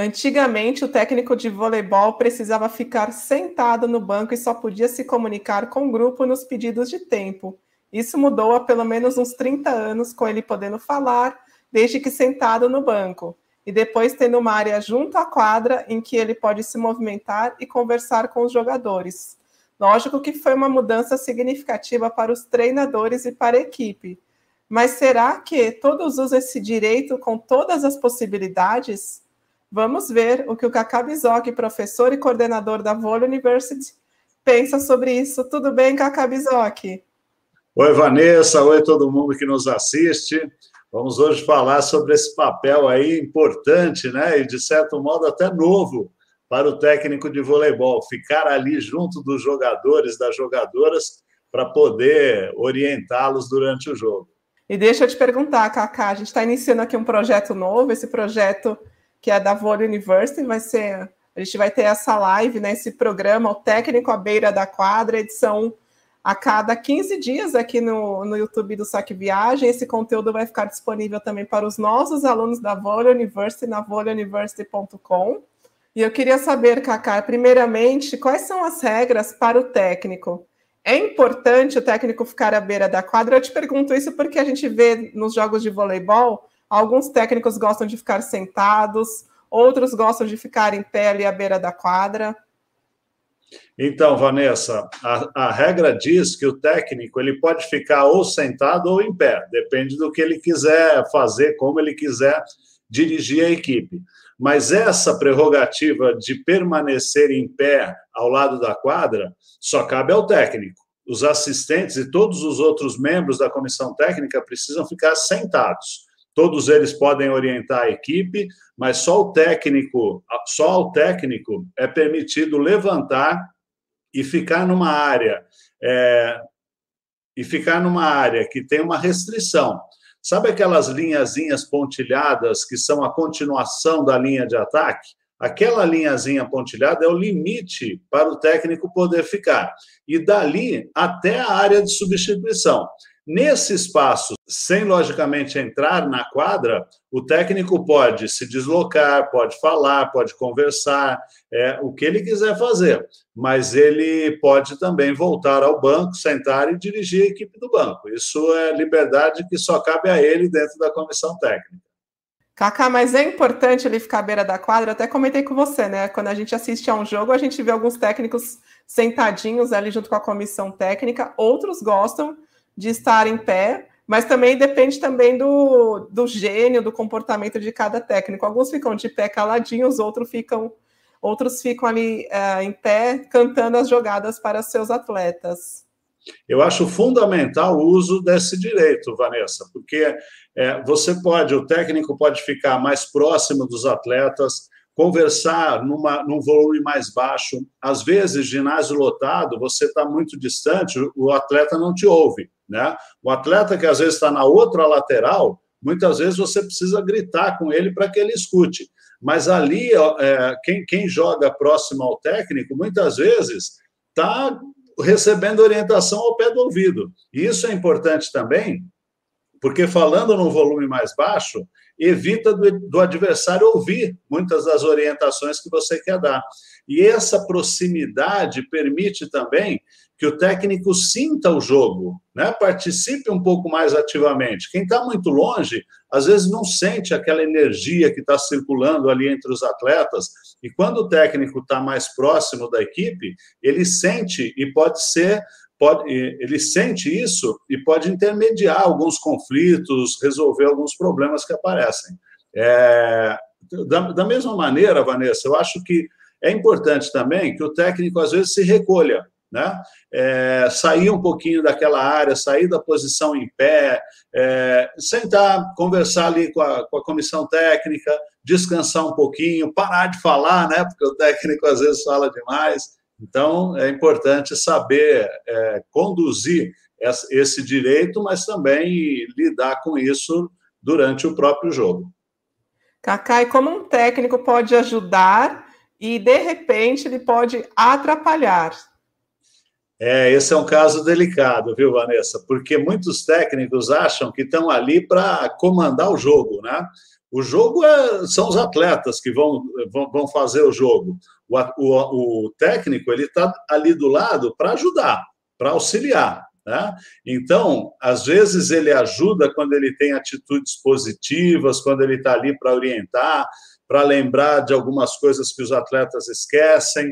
Antigamente, o técnico de voleibol precisava ficar sentado no banco e só podia se comunicar com o grupo nos pedidos de tempo. Isso mudou há pelo menos uns 30 anos, com ele podendo falar, desde que sentado no banco, e depois tendo uma área junto à quadra em que ele pode se movimentar e conversar com os jogadores. Lógico que foi uma mudança significativa para os treinadores e para a equipe. Mas será que todos usam esse direito com todas as possibilidades? Vamos ver o que o Kaká Bizoc, professor e coordenador da Vôlei University, pensa sobre isso. Tudo bem, Kaká Bizoc? Oi, Vanessa. Oi, todo mundo que nos assiste. Vamos hoje falar sobre esse papel aí importante, né? E de certo modo até novo para o técnico de voleibol, ficar ali junto dos jogadores, das jogadoras, para poder orientá-los durante o jogo. E deixa eu te perguntar, Kaká, a gente está iniciando aqui um projeto novo, esse projeto que é da Vôlei University, vai ser, a gente vai ter essa live, né, esse programa, o técnico à beira da quadra, edição a cada 15 dias aqui no, no YouTube do Saque Viagem. Esse conteúdo vai ficar disponível também para os nossos alunos da Vôlei University, na voleiuniversity.com. E eu queria saber, Cacá, primeiramente, quais são as regras para o técnico? É importante o técnico ficar à beira da quadra? Eu te pergunto isso porque a gente vê nos jogos de voleibol Alguns técnicos gostam de ficar sentados, outros gostam de ficar em pé ali à beira da quadra. Então, Vanessa, a, a, regra diz que o técnico ele pode ficar ou sentado ou em pé, depende do que ele quiser fazer, como ele quiser dirigir a equipe. Mas essa prerrogativa de permanecer em pé ao lado da quadra só cabe ao técnico. Os assistentes e todos os outros membros da comissão técnica precisam ficar sentados. Todos eles podem orientar a equipe, mas só o técnico, só ao técnico é permitido levantar e ficar numa área é, e ficar numa área que tem uma restrição. Sabe aquelas linhazinhas pontilhadas que são a continuação da linha de ataque? Aquela linhazinha pontilhada é o limite para o técnico poder ficar. E dali até a área de substituição. Nesse espaço, sem logicamente entrar na quadra, o técnico pode se deslocar, pode falar, pode conversar, é, o que ele quiser fazer, mas ele pode também voltar ao banco, sentar e dirigir a equipe do banco. Isso é liberdade que só cabe a ele dentro da comissão técnica. Kaká, mas é importante ele ficar à beira da quadra. Eu até comentei com você, né? Quando a gente assiste a um jogo, a gente vê alguns técnicos sentadinhos ali junto com a comissão técnica, outros gostam de estar em pé, mas também depende também do, do gênio, do comportamento de cada técnico. Alguns ficam de pé caladinhos, outros ficam, outros ficam ali é, em pé cantando as jogadas para seus atletas. Eu acho fundamental o uso desse direito, Vanessa, porque é, você pode, o técnico pode ficar mais próximo dos atletas, conversar numa, num volume mais baixo. Às vezes, ginásio lotado, você está muito distante, o atleta não te ouve. Né? O atleta que às vezes está na outra lateral, muitas vezes você precisa gritar com ele para que ele escute. Mas ali, é, quem, quem joga próximo ao técnico, muitas vezes está recebendo orientação ao pé do ouvido. E isso é importante também, porque falando num volume mais baixo, evita do, do, adversário ouvir muitas das orientações que você quer dar. E essa proximidade permite também que o técnico sinta o jogo, né? participe um pouco mais ativamente. Quem está muito longe, às vezes não sente aquela energia que está circulando ali entre os atletas, e quando o técnico está mais próximo da equipe, ele sente e pode ser pode, ele sente isso e pode intermediar alguns conflitos, resolver alguns problemas que aparecem. É, da, da mesma maneira, Vanessa, eu acho que é importante também que o técnico, às vezes, se recolha, né? É, sair um pouquinho daquela área, sair da posição em pé, é, sentar, conversar ali com a, com a, comissão técnica, descansar um pouquinho, parar de falar, né? Porque o técnico às vezes fala demais. Então, é importante saber é, conduzir esse direito, mas também lidar com isso durante o próprio jogo. Cacai, como um técnico pode ajudar e, de repente, ele pode atrapalhar? É, esse é um caso delicado, viu, Vanessa? Porque muitos técnicos acham que estão ali para comandar o jogo, né? O jogo é, são os atletas que vão, vão, fazer o jogo. O, o, o técnico ele está ali do lado para ajudar, para auxiliar. Né? Então, às vezes ele ajuda quando ele tem atitudes positivas, quando ele está ali para orientar, para lembrar de algumas coisas que os atletas esquecem.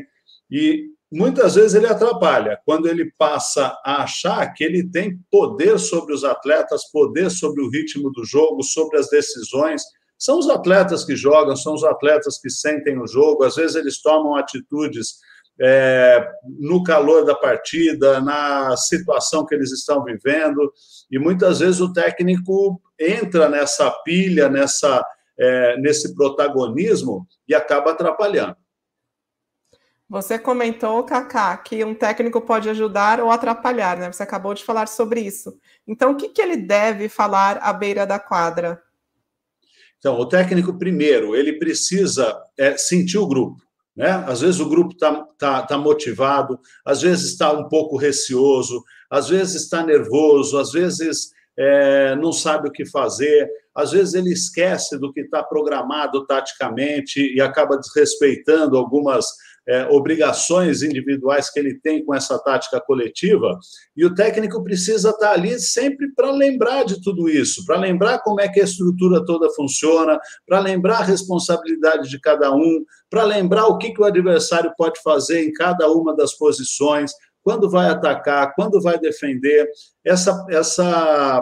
E muitas vezes ele atrapalha quando ele passa a achar que ele tem poder sobre os atletas, poder sobre o ritmo do jogo, sobre as decisões. São os atletas que jogam, são os atletas que sentem o jogo, às vezes eles tomam atitudes é, no calor da partida, na situação que eles estão vivendo, e muitas vezes o técnico entra nessa pilha, nessa, é, nesse protagonismo e acaba atrapalhando. Você comentou, Kaká, que um técnico pode ajudar ou atrapalhar, né? Você acabou de falar sobre isso. Então, o que, que ele deve falar à beira da quadra? Então, o técnico, primeiro, ele precisa é, sentir o grupo. Né? Às vezes o grupo está tá, tá motivado, às vezes está um pouco receoso, às vezes está nervoso, às vezes é, não sabe o que fazer, às vezes ele esquece do que está programado taticamente e acaba desrespeitando algumas é, obrigações individuais que ele tem com essa tática coletiva, e o técnico precisa estar ali sempre para lembrar de tudo isso, para lembrar como é que a estrutura toda funciona, para lembrar a responsabilidade de cada um, para lembrar o que, que o adversário pode fazer em cada uma das posições, quando vai atacar, quando vai defender. Essa, essa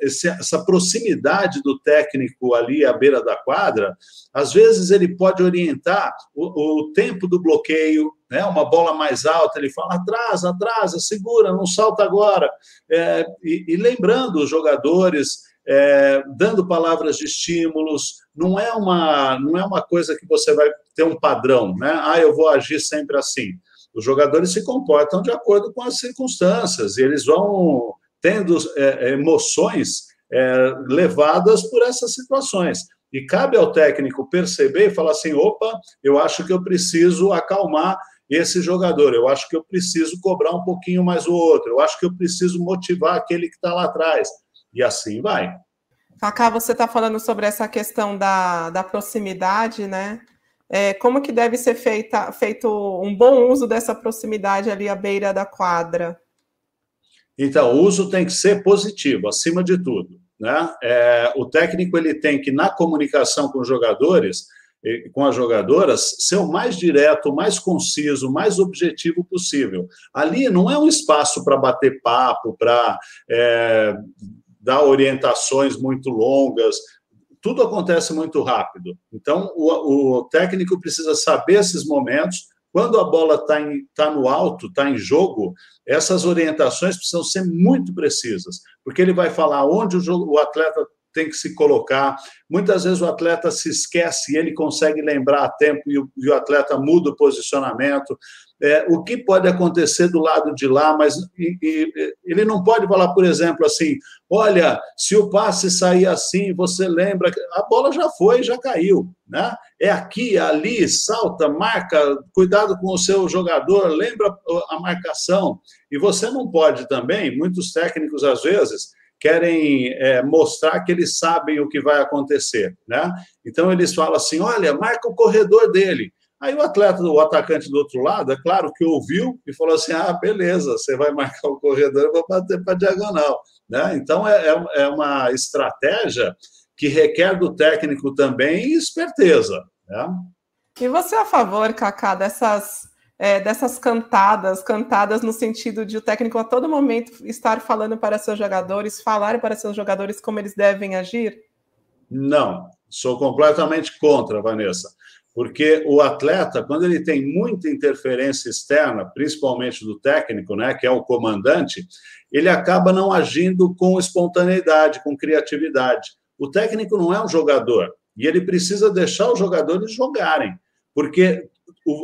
essa proximidade do técnico ali à beira da quadra, às vezes ele pode orientar o, o tempo do bloqueio, né? uma bola mais alta, ele fala atrasa, atrasa, segura, não salta agora. É, e, e, lembrando os jogadores, é, dando palavras de estímulos, não é, uma, não é uma coisa que você vai ter um padrão, né? Ah, eu vou agir sempre assim. Os jogadores se comportam de acordo com as circunstâncias, e eles vão tendo é, é, emoções é, levadas por essas situações. E cabe ao técnico perceber e falar assim: opa, eu acho que eu preciso acalmar esse jogador, eu acho que eu preciso cobrar um pouquinho mais o outro, eu acho que eu preciso motivar aquele que está lá atrás. E assim vai. Cacá, você está falando sobre essa questão da, da proximidade, né? É, como que deve ser feita, feito um bom uso dessa proximidade ali à beira da quadra? Então, o uso tem que ser positivo, acima de tudo. Né? É, o técnico ele tem que, na comunicação com os jogadores, com as jogadoras, ser o mais direto, mais conciso, mais objetivo possível. Ali não é um espaço para bater papo, para é, dar orientações muito longas. Tudo acontece muito rápido. Então, o, o técnico precisa saber esses momentos quando a bola está tá no alto, está em jogo, essas orientações precisam ser muito precisas, porque ele vai falar onde o, o atleta tem que se colocar. Muitas vezes o atleta se esquece e ele consegue lembrar a tempo e o, e o atleta muda o posicionamento. É, o que pode acontecer do lado de lá, mas e, e, ele não pode falar, por exemplo, assim: olha, se o passe sair assim, você lembra a bola já foi, já caiu, né? É aqui, ali, salta, marca, cuidado com o seu jogador, lembra a marcação. E você não pode também, muitos técnicos às vezes querem é, mostrar que eles sabem o que vai acontecer, né? Então eles falam assim: olha, marca o corredor dele. Aí o atleta, o atacante do outro lado, é claro que ouviu e falou assim: ah, beleza, você vai marcar o corredor, eu vou bater para diagonal. Né? Então é, é, é uma estratégia que requer do técnico também esperteza. Né? E você é a favor, Cacá, dessas é, dessas cantadas, cantadas no sentido de o técnico a todo momento estar falando para seus jogadores, falar para seus jogadores como eles devem agir? Não, sou completamente contra, Vanessa. Porque o atleta, quando ele tem muita interferência externa, principalmente do técnico, né, que é o comandante, ele acaba não agindo com espontaneidade, com criatividade. O técnico não é um jogador e ele precisa deixar os jogadores jogarem, porque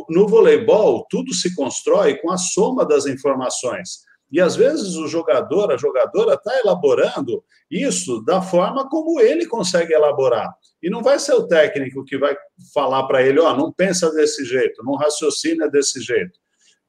no voleibol, tudo se constrói com a soma das informações. E às vezes o jogador, a jogadora, está elaborando isso da forma como ele consegue elaborar. E não vai ser o técnico que vai falar para ele: ó, oh, não pensa desse jeito, não raciocina desse jeito.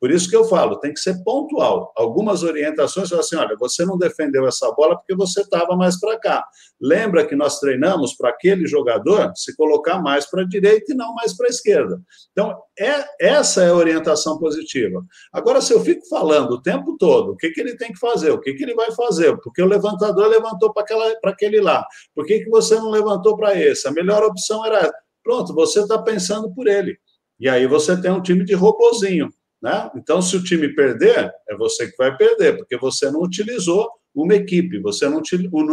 Por isso que eu falo, tem que ser pontual. Algumas orientações, assim, olha, você não defendeu essa bola porque você estava mais para cá. Lembra que nós treinamos para aquele jogador se colocar mais para a direita e não mais para a esquerda. Então, é, essa é a orientação positiva. Agora, se eu fico falando o tempo todo o que, que ele tem que fazer, o que, que ele vai fazer, porque o levantador levantou para aquele lá, por que, que você não levantou para esse? A melhor opção era Pronto, você está pensando por ele. E aí você tem um time de robozinho. Né? Então, se o time perder, é você que vai perder, porque você não utilizou uma equipe, você não,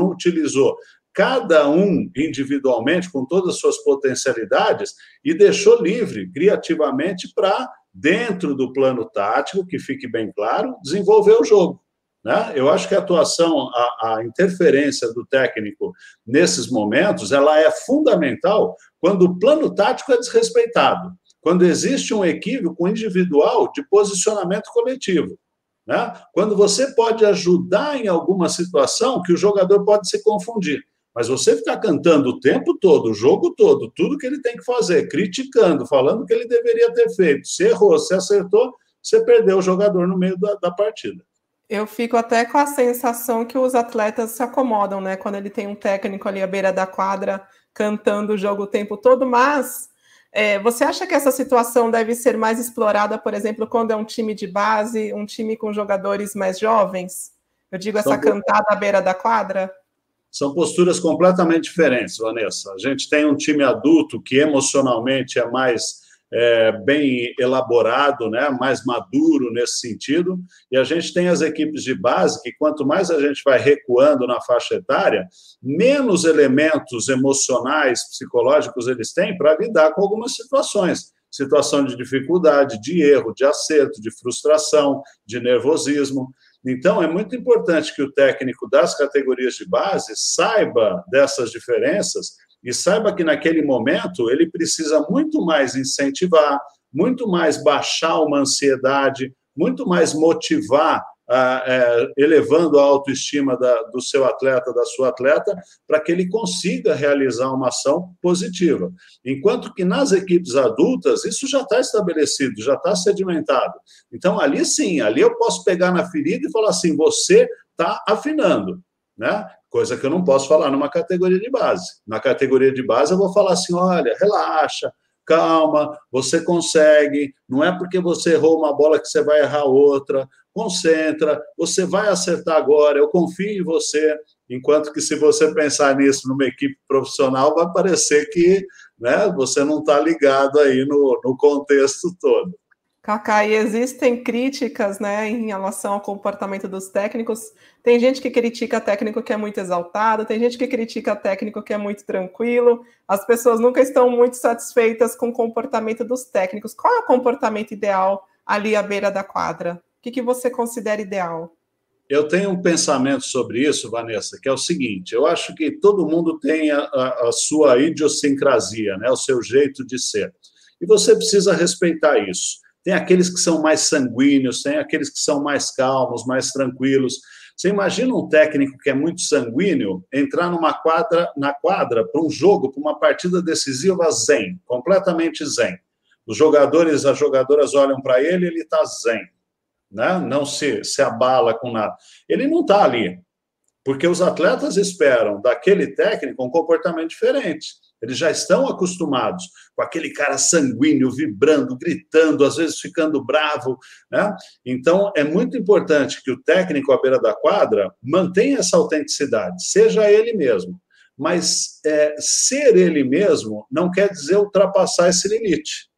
utilizou cada um individualmente, com todas as suas potencialidades, e deixou livre, criativamente, para, dentro do plano tático, que fique bem claro, desenvolver o jogo. Né? Eu acho que a atuação, a, a, interferência do técnico nesses momentos, ela é fundamental quando o plano tático é desrespeitado, quando existe um equívoco individual de posicionamento coletivo. Né? Quando você pode ajudar em alguma situação que o jogador pode se confundir. Mas você ficar cantando o tempo todo, o jogo todo, tudo que ele tem que fazer, criticando, falando que ele deveria ter feito, se errou, se acertou, você perdeu o jogador no meio da, da partida. Eu fico até com a sensação que os atletas se acomodam, né? Quando ele tem um técnico ali à beira da quadra cantando o jogo o tempo todo, mas é, você acha que essa situação deve ser mais explorada, por exemplo, quando é um time de base, um time com jogadores mais jovens? Eu digo essa São cantada à beira da quadra? São posturas completamente diferentes, Vanessa. A gente tem um time adulto que emocionalmente é mais é, bem elaborado, né, mais maduro nesse sentido, e a gente tem as equipes de base que, quanto mais a gente vai recuando na faixa etária, menos elementos emocionais, psicológicos eles têm para lidar com algumas situações. Situação de dificuldade, de erro, de acerto, de frustração, de nervosismo. Então, é muito importante que o técnico das categorias de base saiba dessas diferenças e saiba que naquele momento ele precisa muito mais incentivar, muito mais baixar uma ansiedade, muito mais motivar, ah, é, elevando a autoestima da, do seu atleta, da sua atleta, para que ele consiga realizar uma ação positiva. Enquanto que nas equipes adultas, isso já está estabelecido, já está sedimentado. Então, ali sim, ali eu posso pegar na ferida e falar assim: você está afinando. Né? coisa que eu não posso falar numa categoria de base. Na categoria de base, eu vou falar assim: olha, relaxa, calma, você consegue, não é porque você errou uma bola que você vai errar outra, concentra, você vai acertar agora, eu confio em você. Enquanto que, se você pensar nisso numa equipe profissional, vai parecer que né, você não está ligado aí no, no contexto todo. Cacá, e existem críticas né, em relação ao comportamento dos técnicos. Tem gente que critica técnico que é muito exaltado, tem gente que critica técnico que é muito tranquilo. As pessoas nunca estão muito satisfeitas com o comportamento dos técnicos. Qual é o comportamento ideal ali à beira da quadra? O que, que você considera ideal? Eu tenho um pensamento sobre isso, Vanessa, que é o seguinte: eu acho que todo mundo tem a, a, a sua idiosincrasia, né, o seu jeito de ser. E você precisa respeitar isso. Tem aqueles que são mais sanguíneos, tem aqueles que são mais calmos, mais tranquilos. Você imagina um técnico que é muito sanguíneo entrar numa quadra, na quadra para um jogo, para uma partida decisiva zen, completamente zen. Os jogadores, as jogadoras olham para ele, ele está zen, né? Não se se abala com nada. Ele não está ali, porque os atletas esperam daquele técnico um comportamento diferente. Eles já estão acostumados com aquele cara sanguíneo, vibrando, gritando, às vezes ficando bravo. Né? Então, é muito importante que o técnico à beira da quadra mantenha essa autenticidade, seja ele mesmo. Mas é, ser ele mesmo não quer dizer ultrapassar esse limite.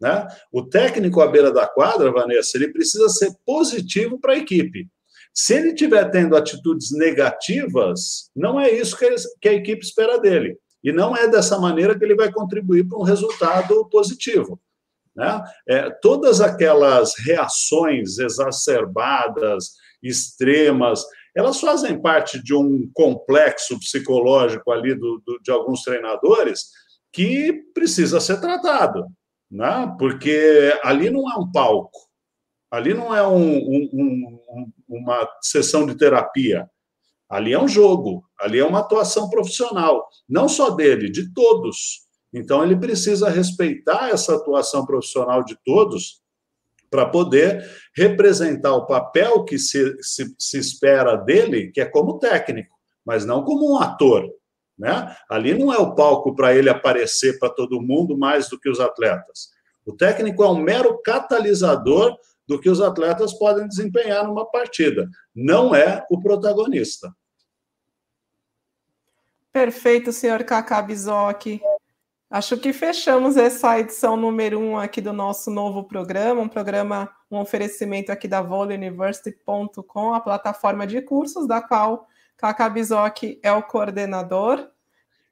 Né? O técnico à beira da quadra, Vanessa, ele precisa ser positivo para a equipe. Se ele estiver tendo atitudes negativas, não é isso que a equipe espera dele. E não é dessa maneira que ele vai contribuir para um resultado positivo. Né? É, todas aquelas reações exacerbadas, extremas, elas fazem parte de um complexo psicológico ali do, do, de alguns treinadores que precisa ser tratado, né? porque ali não é um palco, ali não é um, um, um, uma sessão de terapia, Ali é um jogo, ali é uma atuação profissional, não só dele, de todos. Então ele precisa respeitar essa atuação profissional de todos para poder representar o papel que se, se, se espera dele, que é como técnico, mas não como um ator. Né? Ali não é o palco para ele aparecer para todo mundo mais do que os atletas. O técnico é um mero catalisador do que os atletas podem desempenhar numa partida, não é o protagonista. Perfeito, senhor Bizoc. Acho que fechamos essa edição número um aqui do nosso novo programa, um programa, um oferecimento aqui da voleuniversity.com, a plataforma de cursos da qual Bizoc é o coordenador.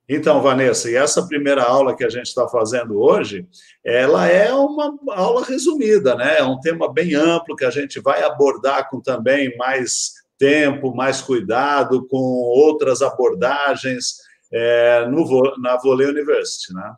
Então, Vanessa, e essa primeira aula que a gente está fazendo hoje, ela é uma aula resumida, né? É um tema bem amplo que a gente vai abordar com também mais tempo, mais cuidado, com outras abordagens é, no, na Volley University, né?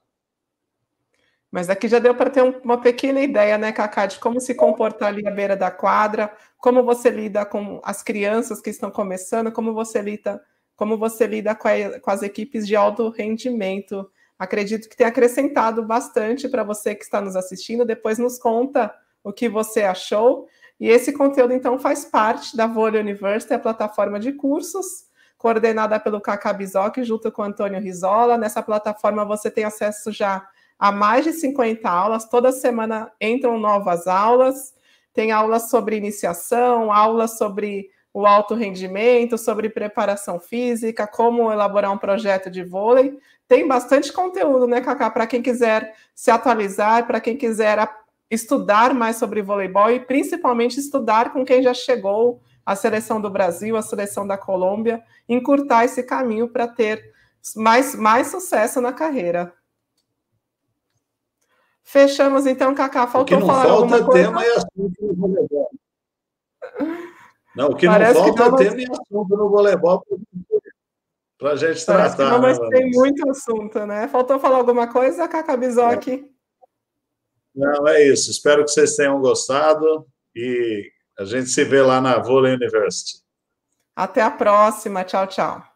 Mas aqui já deu para ter uma pequena ideia, né, Cacá, de como se comportar ali à beira da quadra, como você lida com as crianças que estão começando, como você lida, como você lida com, a, com as equipes de alto rendimento. Acredito que tenha acrescentado bastante para você que está nos assistindo. Depois nos conta o que você achou. E esse conteúdo, então, faz parte da Vôlei University, a plataforma de cursos coordenada pelo Cacá Bizoc, junto com Antônio Rizola. Nessa plataforma você tem acesso já a mais de 50 aulas, toda semana entram novas aulas, tem aulas sobre iniciação, aulas sobre o alto rendimento, sobre preparação física, como elaborar um projeto de vôlei. Tem bastante conteúdo, né, Cacá, para quem quiser se atualizar, para quem quiser estudar mais sobre voleibol e principalmente estudar com quem já chegou a seleção do Brasil, a seleção da Colômbia, encurtar esse caminho para ter mais, mais sucesso na carreira. Fechamos então, Cacá. Faltou falar falta alguma coisa? tema e assunto no voleibol. Não, o que Parece não falta é tema e assunto no voleibol para a gente tratar. Que não, mas né, tem muito assunto, né? Faltou falar alguma coisa, Cacá Bizoc? É. Não, é isso. Espero que vocês tenham gostado e a gente se vê lá na Vôlei University. Até a próxima. Tchau, tchau.